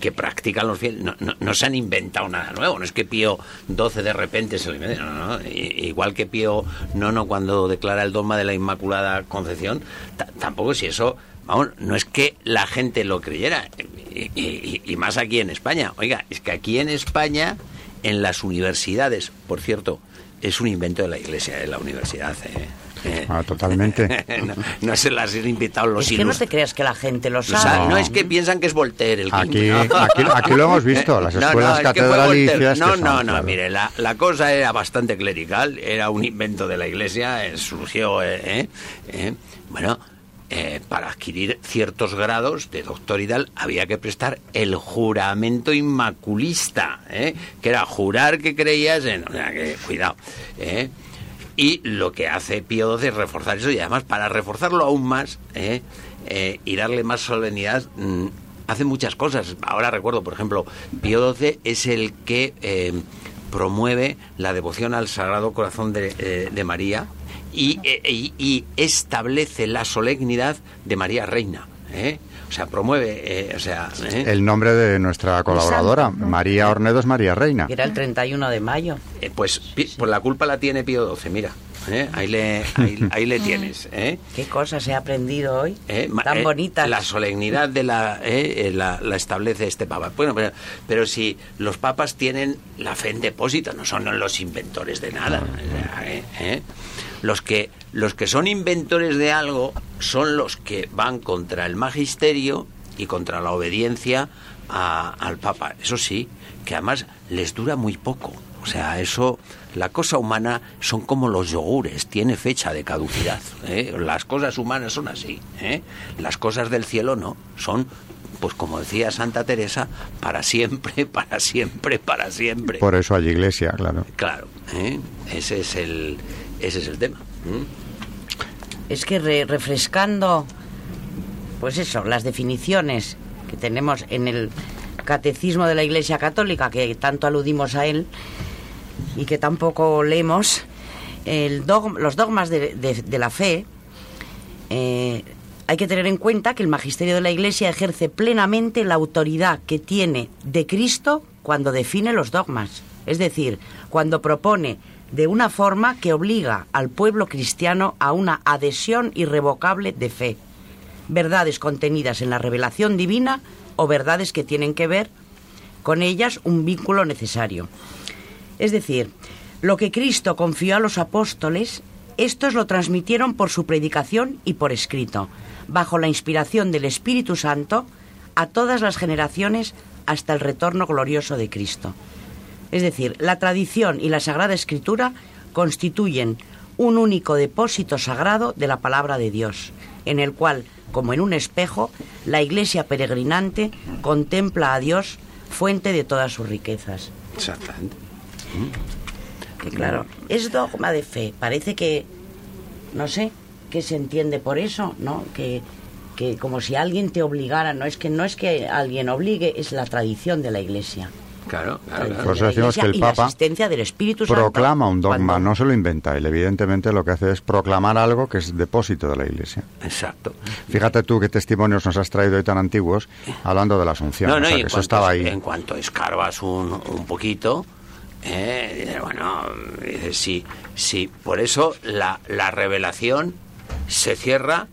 que, practican los fieles. No, no- se han inventado nada nuevo. No es que Pío XII de repente se lo invente. No, no. Igual que Pío IX cuando declara el dogma de la Inmaculada Concepción, ta- tampoco si eso vamos, no es que la gente lo creyera, y, más aquí en España. Oiga, es que aquí en España, en las universidades, por cierto, es un invento de la Iglesia, de la universidad. ¿eh? Eh, ah, totalmente. no, se las han invitado los Es que no te creas que la gente lo sabe. No. es que piensan que es Voltaire el aquí, aquí, lo hemos visto, las escuelas catedralicias. No, no, no, mire, la, la, cosa era bastante clerical, era un invento de la iglesia, eh, surgió. Eh, bueno, para adquirir ciertos grados de doctoridad había que prestar el juramento inmaculista, que era jurar que creías en... O sea, que, cuidado. Y lo que hace Pío XII es reforzar eso y además para reforzarlo aún más ¿eh? Eh, y darle más solemnidad mm, hace muchas cosas. Ahora recuerdo, por ejemplo, Pío XII es el que eh, promueve la devoción al Sagrado Corazón de, María y, y, establece la solemnidad de María Reina. O sea, promueve, eh, o sea... ¿eh? El nombre de nuestra colaboradora, María Ornedo, es María Reina. Era el 31 de mayo. Eh, pues, pues la culpa la tiene Pío XII, mira. Ahí, le, ahí, le tienes. ¿Qué cosas he aprendido hoy? Tan bonitas. La solemnidad de la, la, establece este papa. Bueno, pero, pero si los papas tienen la fe en depósito, no son los inventores de nada. Los que los que son inventores de algo son los que van contra el magisterio y contra la obediencia al Papa. Eso sí, que además les dura muy poco. O sea, eso, la cosa humana son como los yogures, tiene fecha de caducidad. ¿eh? Las cosas humanas son así. ¿eh? Las cosas del cielo no, son, pues como decía Santa Teresa, para siempre, para siempre, para siempre. Por eso hay iglesia, claro. Claro, ¿eh? ese, es el, ese es el tema es que refrescando, pues eso, las definiciones que tenemos en el catecismo de la Iglesia Católica, que tanto aludimos a él y que tampoco leemos, el los dogmas de, la fe, eh, hay que tener en cuenta que el magisterio de la Iglesia ejerce plenamente la autoridad que tiene de Cristo cuando define los dogmas. Es decir, cuando propone de una forma que obliga al pueblo cristiano a una adhesión irrevocable de fe. Verdades contenidas en la revelación divina o verdades que tienen que ver con ellas un vínculo necesario. Es decir, lo que Cristo confió a los apóstoles, estos lo transmitieron por su predicación y por escrito, bajo la inspiración del Espíritu Santo, a todas las generaciones hasta el retorno glorioso de Cristo. Es decir, la tradición y la Sagrada Escritura constituyen un único depósito sagrado de la palabra de Dios, en el cual, como en un espejo, la iglesia peregrinante contempla a Dios, fuente de todas sus riquezas. Exactamente. Que claro, es dogma de fe. Parece que, no sé, que se entiende por eso, ¿no? Que, que como si alguien te obligara, no es que no es que alguien obligue, es la tradición de la iglesia. Claro, claro, Por eso decimos que el Papa del Espíritu proclama un dogma, no se lo inventa. Él evidentemente lo que hace es proclamar algo que es depósito de la Iglesia. Exacto. Fíjate tú qué testimonios nos has traído hoy tan antiguos hablando de la Asunción. No, no, eso estaba ahí. En cuanto escarbas un, un poquito, eh, bueno, sí, sí. Por eso la, la revelación se cierra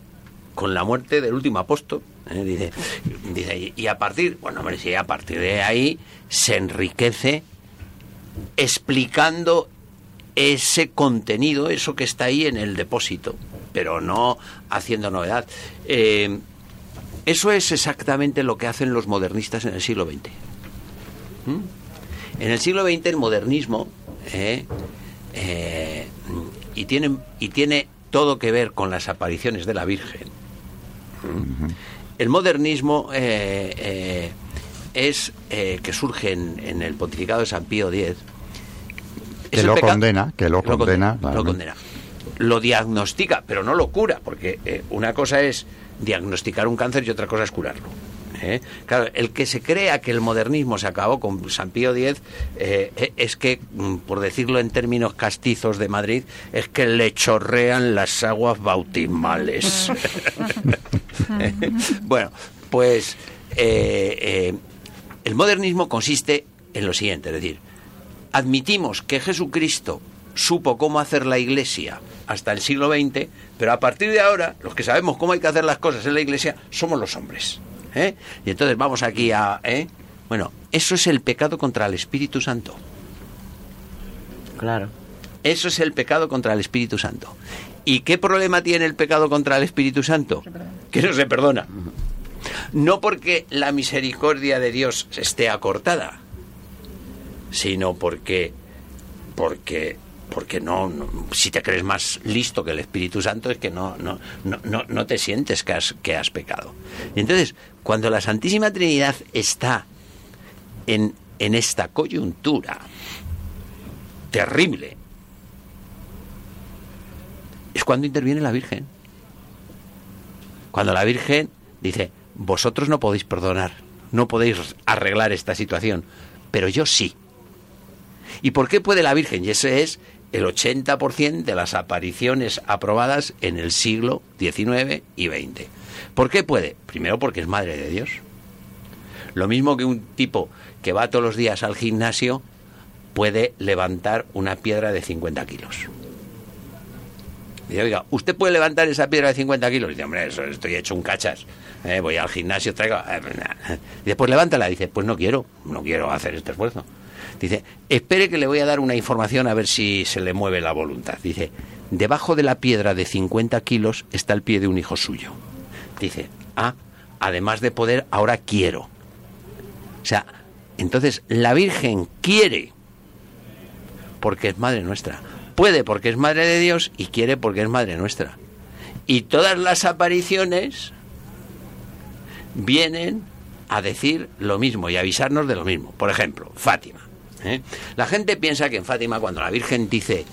con la muerte del último apóstol. ¿Eh? dice, y a partir, bueno, hombre, sí, a partir de ahí se enriquece explicando ese contenido, eso que está ahí en el depósito, pero no haciendo novedad. Eh, eso es exactamente lo que hacen los modernistas en el siglo XX. ¿Mm? En el siglo XX el modernismo eh, y, tiene, y tiene todo que ver con las apariciones de la Virgen. El modernismo eh, eh, es eh, que surge en, el pontificado de San Pío X. Que lo condena, que lo, condena. Lo condena. Lo diagnostica, pero no lo cura, porque una cosa es diagnosticar un cáncer y otra cosa es curarlo. Claro, el que se crea que el modernismo se acabó con San Pío X es que, mm, por decirlo en términos castizos de Madrid, es que le chorrean las aguas bautismales. bueno, pues eh, eh, el modernismo consiste en lo siguiente, es decir, admitimos que Jesucristo supo cómo hacer la iglesia hasta el siglo XX, pero a partir de ahora, los que sabemos cómo hay que hacer las cosas en la iglesia somos los hombres. ¿Eh? Y entonces vamos aquí a... ¿eh? Bueno, eso es el pecado contra el Espíritu Santo. Claro. Eso es el pecado contra el Espíritu Santo. ¿Y qué problema tiene el pecado contra el Espíritu Santo? Que no se perdona. No porque la misericordia de Dios esté acortada, sino porque porque porque no, si te crees más listo que el Espíritu Santo es que no no no no, te sientes que has que has pecado. Y entonces, cuando la Santísima Trinidad está en en esta coyuntura terrible es cuando interviene la Virgen. Cuando la Virgen dice, vosotros no podéis perdonar, no podéis arreglar esta situación, pero yo sí. ¿Y por qué puede la Virgen? Y ese es el 80% de las apariciones aprobadas en el siglo XIX y XX. ¿Por qué puede? Primero porque es Madre de Dios. Lo mismo que un tipo que va todos los días al gimnasio puede levantar una piedra de 50 kilos. Dice, oiga, ¿usted puede levantar esa piedra de 50 kilos? Dice, hombre, eso estoy hecho un cachas. Eh, voy al gimnasio, traigo... Eh, y después levántala. Dice, pues no quiero, no quiero hacer este esfuerzo. Dice, espere que le voy a dar una información a ver si se le mueve la voluntad. Dice, debajo de la piedra de 50 kilos está el pie de un hijo suyo. Dice, ah, además de poder, ahora quiero. O sea, entonces la Virgen quiere, porque es madre nuestra puede porque es madre de Dios y quiere porque es madre nuestra. Y todas las apariciones vienen a decir lo mismo y avisarnos de lo mismo. Por ejemplo, Fátima. ¿Eh? La gente piensa que en Fátima, cuando la Virgen dice,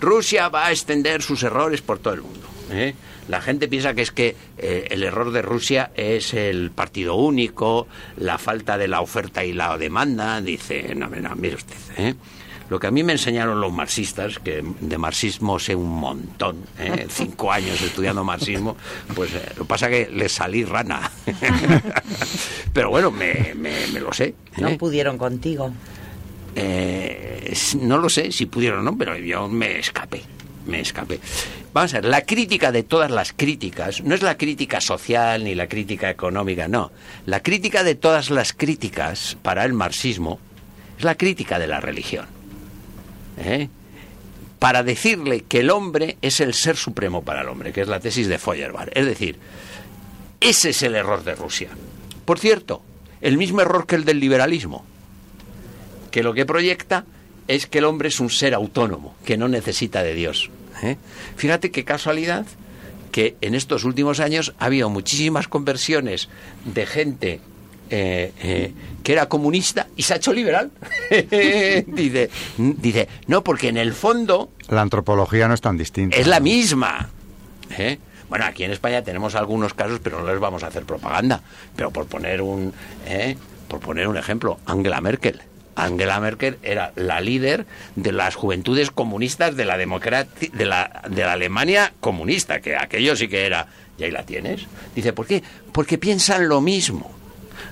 Rusia va a extender sus errores por todo el mundo. ¿eh? La gente piensa que es que eh, el error de Rusia es el partido único, la falta de la oferta y la demanda. Dice, no, no mire usted. Lo que a mí me enseñaron los marxistas, que de marxismo sé un montón, cinco años estudiando marxismo, pues lo que pasa que le salí rana. Pero bueno, me, lo sé. No pudieron contigo. No lo sé si pudieron o no, pero yo me escapé me escapé. Vamos a ver, la crítica de todas las críticas no es la crítica social ni la crítica económica, no. La crítica de todas las críticas para el marxismo es la crítica de la religión. ¿eh? para decirle que el hombre es el ser supremo para el hombre, que es la tesis de Feuerbach. Es decir, ese es el error de Rusia. Por cierto, el mismo error que el del liberalismo, que lo que proyecta es que el hombre es un ser autónomo, que no necesita de Dios. ¿eh? Fíjate qué casualidad que en estos últimos años ha habido muchísimas conversiones de gente eh, eh, que era comunista y se ha hecho liberal. dice, dice, no, porque en el fondo... La antropología no es tan distinta. Es la misma. ¿eh? Bueno, aquí en España tenemos algunos casos, pero no les vamos a hacer propaganda. Pero por poner un, por poner un ejemplo, Angela Merkel. Angela Merkel era la líder de las juventudes comunistas de la, de la, de la Alemania comunista, que aquello sí que era. Y ahí la tienes. Dice, ¿por qué? Porque piensan lo mismo.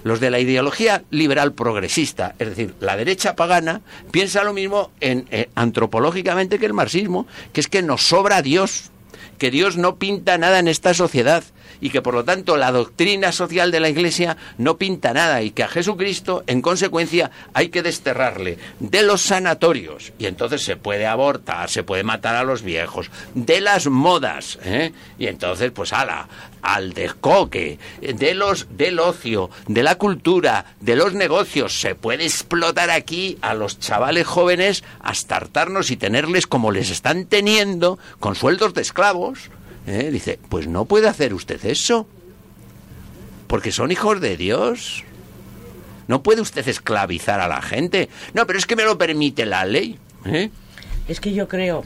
Los de la ideología liberal progresista, es decir, la derecha pagana, piensa lo mismo en, eh, antropológicamente que el marxismo, que es que nos sobra Dios, que Dios no pinta nada en esta sociedad y que por lo tanto la doctrina social de la Iglesia no pinta nada y que a Jesucristo en consecuencia hay que desterrarle de los sanatorios y entonces se puede abortar, se puede matar a los viejos, de las modas ¿eh? y entonces pues ala, al descoque, de los, del ocio, de la cultura, de los negocios. Se puede explotar aquí a los chavales jóvenes hasta hartarnos y tenerles como les están teniendo con sueldos de esclavos. ¿Eh? Dice, pues no puede hacer usted eso. Porque son hijos de Dios. No puede usted esclavizar a la gente. No, pero es que me lo permite la ley. ¿eh? Es que yo creo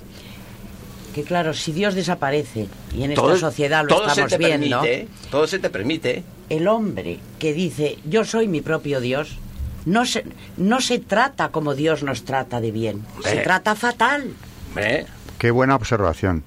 que, claro, si Dios desaparece, y en esta sociedad lo estamos viendo. todo se te permite. El hombre que dice, yo soy mi propio Dios, no se, no se trata como Dios nos trata de bien. Se trata fatal. Qué buena observación.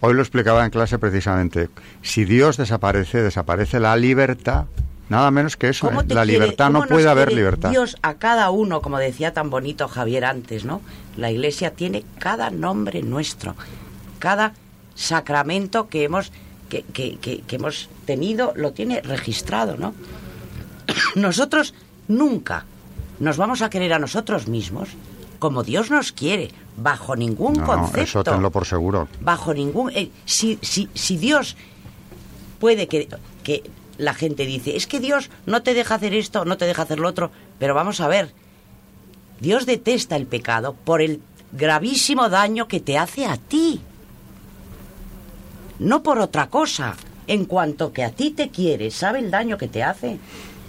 Hoy lo explicaba en clase precisamente. Si Dios desaparece, desaparece la libertad Nada menos que eso. ¿Cómo ¿eh? La quiere- libertad no puede haber libertad. Dios a cada uno, como decía tan bonito Javier antes, ¿no? La Iglesia tiene cada nombre nuestro, cada sacramento que hemos que, que- que- que hemos tenido lo tiene registrado, ¿no? Nosotros nunca nos vamos a querer a nosotros mismos como Dios nos quiere, bajo ningún No, concepto. eso tenlo por seguro. Bajo ningún... eh, si, si, si Dios puede que, que la gente dice, es que Dios no te deja hacer esto, no te deja hacer lo otro, pero vamos a ver, Dios detesta el pecado por el gravísimo daño que te hace a ti, no por otra cosa. En cuanto que a ti te quiere, sabe el daño que te hace.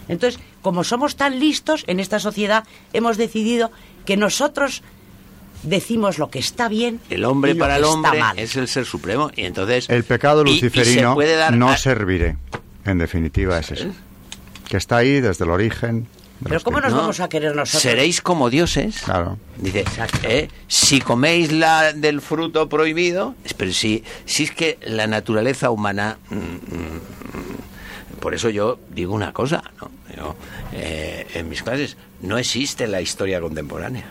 Entonces, como somos tan listos en esta sociedad, hemos decidido que nosotros decimos lo que está bien El hombre y lo para que el está hombre mal. es el ser supremo y entonces El pecado y- y se luciferino puede dar no a- serviré. En definitiva es eso. Que está ahí desde el origen. de Pero ¿cómo nos No, vamos a querer nosotros? Seréis como dioses. Claro. Dice, eh, si coméis la del fruto prohibido, pero si, si es que la naturaleza humana, mm, mm, por eso yo digo una cosa, ¿no? Yo, eh, en mis clases no existe la historia contemporánea.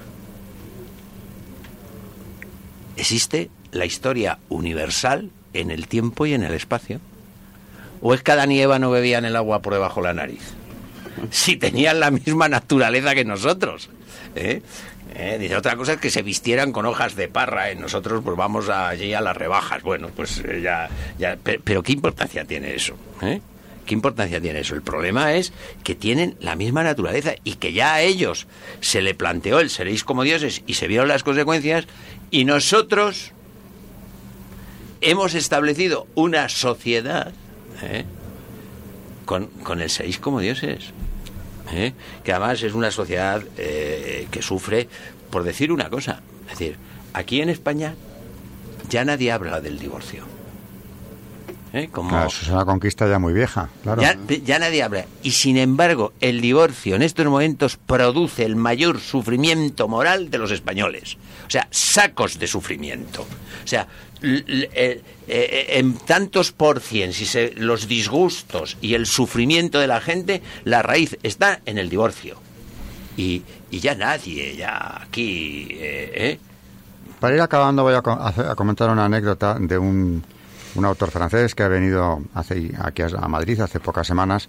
Existe la historia universal en el tiempo y en el espacio. ¿O es que Adán y Eva no bebían el agua por debajo de la nariz? si tenían la misma naturaleza que nosotros. ¿eh? Eh, Dice, otra cosa es que se vistieran con hojas de parra, y nosotros pues vamos allí a las rebajas. Bueno, pues eh, ya, ya pe- pero, ¿qué importancia tiene eso? eh? ¿Qué importancia tiene eso? El problema es que tienen la misma naturaleza y que ya a ellos se le planteó el seréis como dioses y se vieron las consecuencias y nosotros hemos establecido una sociedad ¿eh? con, con el seis como dioses. ¿eh? Que además es una sociedad eh, que sufre, por decir una cosa. Es decir, aquí en España ya nadie habla del divorcio. ¿Eh? Como, Claro, eso es una conquista ya muy vieja. Claro. ya, ya nadie habla. Y sin embargo, el divorcio en estos momentos produce el mayor sufrimiento moral de los españoles. O sea, sacos de sufrimiento. O sea, l- eh, eh, en tantos por cien, si se, los disgustos y el sufrimiento de la gente, la raíz está en el divorcio. Y, y ya nadie, ya aquí, eh, ¿eh? Para ir acabando voy a comentar una anécdota de un, un autor francés que ha venido aquí a Madrid hace pocas semanas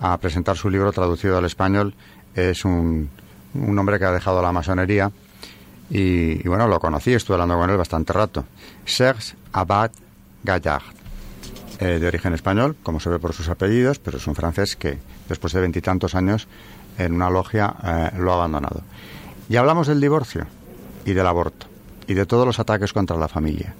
a presentar su libro traducido al español. Es un, un hombre que ha dejado la masonería y, y bueno, lo conocí, estuve hablando con él bastante rato. Serge Abad Gallard, eh, de origen español, como se ve por sus apellidos, pero es un francés que después de veintitantos años en una logia eh, lo ha abandonado. Y hablamos del divorcio y del aborto y de todos los ataques contra la familia.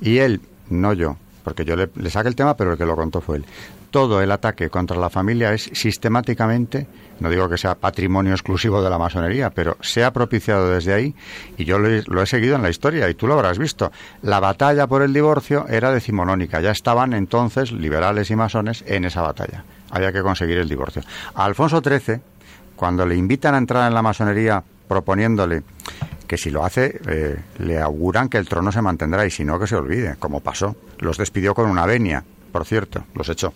Y él, no yo, porque yo le, saqué el tema, pero el que lo contó fue él. Todo el ataque contra la familia es sistemáticamente, no digo que sea patrimonio exclusivo de la masonería, pero se ha propiciado desde ahí y yo lo he, lo he seguido en la historia y tú lo habrás visto. La batalla por el divorcio era decimonónica, ya estaban entonces liberales y masones en esa batalla. Había que conseguir el divorcio. A Alfonso XIII, cuando le invitan a entrar en la masonería proponiéndole que si lo hace eh, le auguran que el trono se mantendrá y si no que se olvide, como pasó. Los despidió con una venia, por cierto, los echó.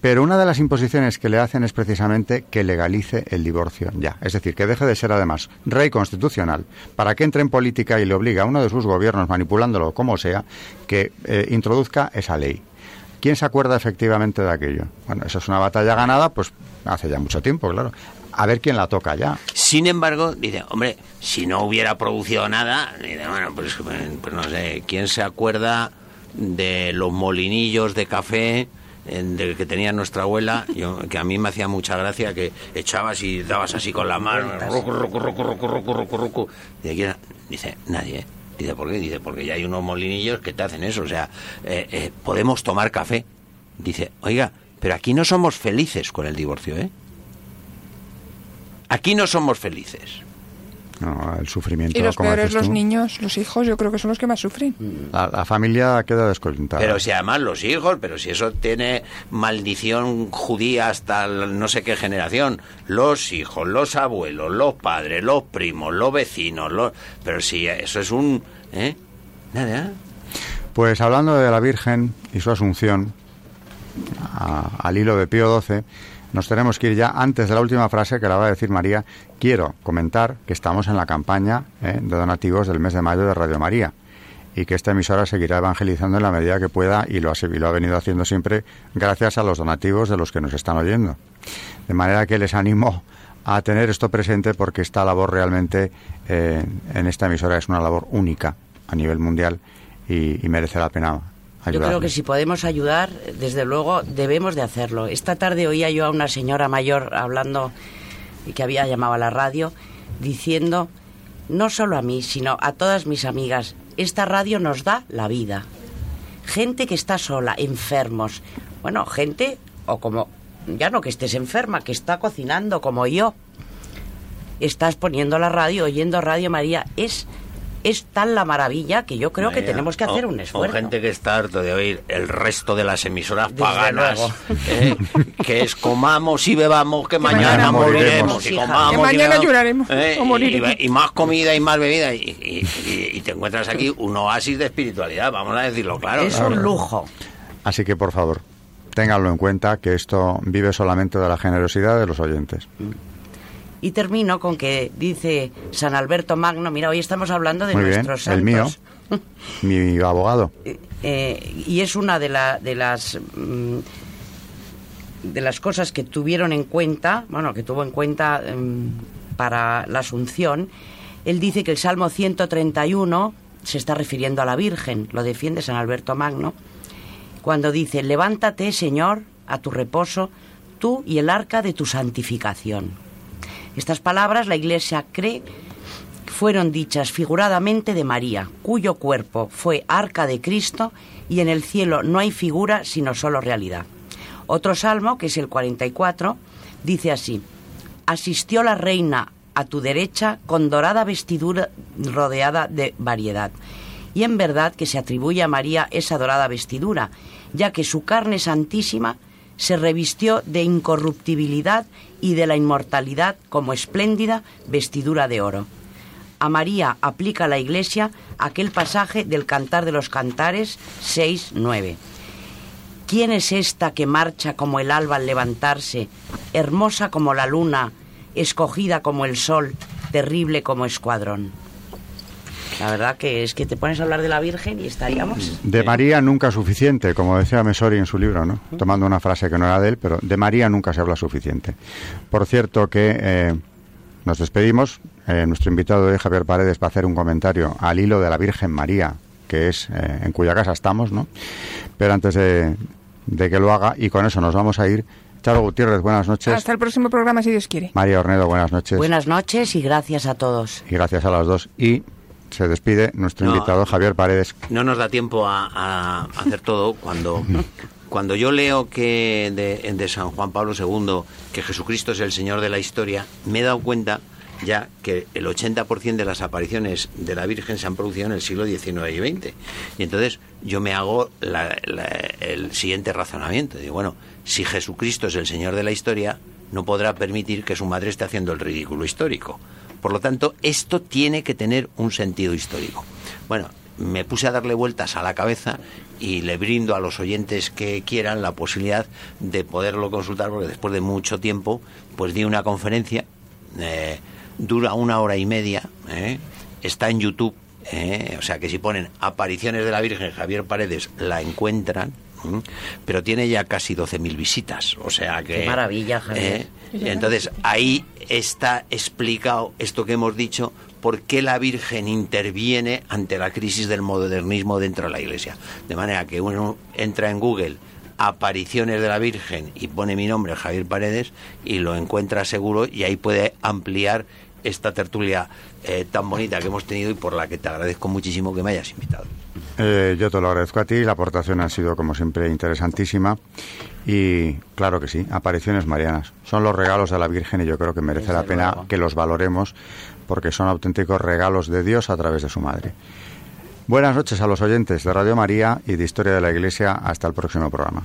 Pero una de las imposiciones que le hacen es precisamente que legalice el divorcio ya. Es decir, que deje de ser además rey constitucional para que entre en política y le obliga a uno de sus gobiernos, manipulándolo como sea, que eh, introduzca esa ley. ¿Quién se acuerda efectivamente de aquello? Bueno, esa es una batalla ganada, pues hace ya mucho tiempo, claro. A ver quién la toca ya. Sin embargo, dice, hombre, si no hubiera producido nada, dice, bueno, pues, pues no sé, ¿quién se acuerda de los molinillos de café eh, de que tenía nuestra abuela? Yo, que a mí me hacía mucha gracia que echabas y dabas así con la mano, rucu, rucu, rucu, rucu, rucu, rucu, rucu. Dice, ¿quién era? Dice, nadie. Dice, ¿por qué? Dice, porque ya hay unos molinillos que te hacen eso. O sea, eh, eh, podemos tomar café. Dice, oiga, pero aquí no somos felices con el divorcio, ¿eh? Aquí no somos felices. No, el sufrimiento. Y los como peores, dices los niños, los hijos, yo creo que son los que más sufren. La, la familia queda descoyuntada. Pero si además los hijos, pero si eso tiene maldición judía hasta no sé qué generación, los hijos, los abuelos, los padres, los primos, los vecinos, los... pero si eso es un... ¿eh? Nada. Pues hablando de la Virgen y su asunción a- al hilo de Pío XII, Nos tenemos que ir ya antes de la última frase que la va a decir María. Quiero comentar que estamos en la campaña eh, de donativos del mes de mayo de Radio María y que esta emisora seguirá evangelizando en la medida que pueda y lo ha, y lo ha venido haciendo siempre gracias a los donativos de los que nos están oyendo. De manera que les animo a tener esto presente porque esta labor realmente eh, en esta emisora es una labor única a nivel mundial y, merece la pena yo creo que si podemos ayudar, desde luego debemos de hacerlo. Esta tarde oía yo a una señora mayor hablando y que había llamado a la radio diciendo no solo a mí, sino a todas mis amigas, esta radio nos da la vida. Gente que está sola, enfermos. Bueno, gente o como ya no que estés enferma, que está cocinando como yo. Estás poniendo la radio, oyendo Radio María, es es tan la maravilla que yo creo que tenemos que hacer un esfuerzo. O gente que está harto de oír el resto de las emisoras paganas, ¿eh? que es comamos y bebamos, que, mañana, moriremos, y comamos que mañana lloraremos ¿eh? y, más comida y más bebida y, te encuentras aquí un oasis de espiritualidad, vamos a decirlo claro. Es un lujo. Así que por favor, ténganlo en cuenta que esto vive solamente de la generosidad de los oyentes. Mm. Y termino con que dice San Alberto Magno, mira, hoy estamos hablando de nuestros el mío, mi abogado. Eh, eh, y es una de, de las mm, de las cosas que tuvieron en cuenta, bueno, que tuvo en cuenta mm, para la Asunción. Él dice que el Salmo 131 se está refiriendo a la Virgen, lo defiende San Alberto Magno, cuando dice, levántate, Señor, a tu reposo, tú y el arca de tu santificación. Estas palabras la Iglesia cree fueron dichas figuradamente de María, cuyo cuerpo fue arca de Cristo y en el cielo no hay figura sino solo realidad. Otro salmo, que es el 44, dice así, asistió la reina a tu derecha con dorada vestidura rodeada de variedad. Y en verdad que se atribuye a María esa dorada vestidura, ya que su carne santísima se revistió de incorruptibilidad y de la inmortalidad como espléndida vestidura de oro. A María aplica la Iglesia aquel pasaje del Cantar de los Cantares 6-9. ¿Quién es esta que marcha como el alba al levantarse, hermosa como la luna, escogida como el sol, terrible como escuadrón? La verdad que es que te pones a hablar de la Virgen y estaríamos... De María nunca suficiente, como decía Mesori en su libro, ¿no? Tomando una frase que no era de él, pero de María nunca se habla suficiente. Por cierto que eh, nos despedimos. Eh, nuestro invitado de Javier Paredes va a hacer un comentario al hilo de la Virgen María, que es eh, en cuya casa estamos, ¿no? Pero antes de, de que lo haga, y con eso nos vamos a ir, Charo Gutiérrez, buenas noches. Hasta el próximo programa, si Dios quiere. María Ornedo, buenas noches. Buenas noches y gracias a todos. Y gracias a las dos. Y se despide nuestro invitado Javier Paredes. No nos da tiempo a, hacer todo cuando cuando yo leo que de, de, San Juan Pablo II que Jesucristo es el Señor de la historia, me he dado cuenta ya que el 80% de las apariciones de la Virgen se han producido en el siglo XIX y XX. Y entonces yo me hago el siguiente razonamiento. Digo, bueno, si Jesucristo es el Señor de la historia, no podrá permitir que su madre esté haciendo el ridículo histórico. Por lo tanto, esto tiene que tener un sentido histórico. Bueno, me puse a darle vueltas a la cabeza y le brindo a los oyentes que quieran la posibilidad de poderlo consultar porque después de mucho tiempo pues di una conferencia eh, dura una hora y media eh, está en YouTube eh, o sea que si ponen apariciones de la Virgen Javier Paredes la encuentran pero tiene ya casi 12.000 visitas, o sea que... Qué maravilla, Javier. ¿eh? Entonces, ahí está explicado esto que hemos dicho, por qué la Virgen interviene ante la crisis del modernismo dentro de la Iglesia. De manera que uno entra en Google apariciones de la Virgen y pone mi nombre, Javier Paredes, y lo encuentra seguro y ahí puede ampliar esta tertulia eh, tan bonita que hemos tenido y por la que te agradezco muchísimo que me hayas invitado. Eh, yo te lo agradezco a ti, la aportación ha sido como siempre interesantísima y claro que sí, apariciones marianas. Son los regalos de la Virgen y yo creo que merece la pena que los valoremos porque son auténticos regalos de Dios a través de su madre. Buenas noches a los oyentes de Radio María y de Historia de la Iglesia. Hasta el próximo programa.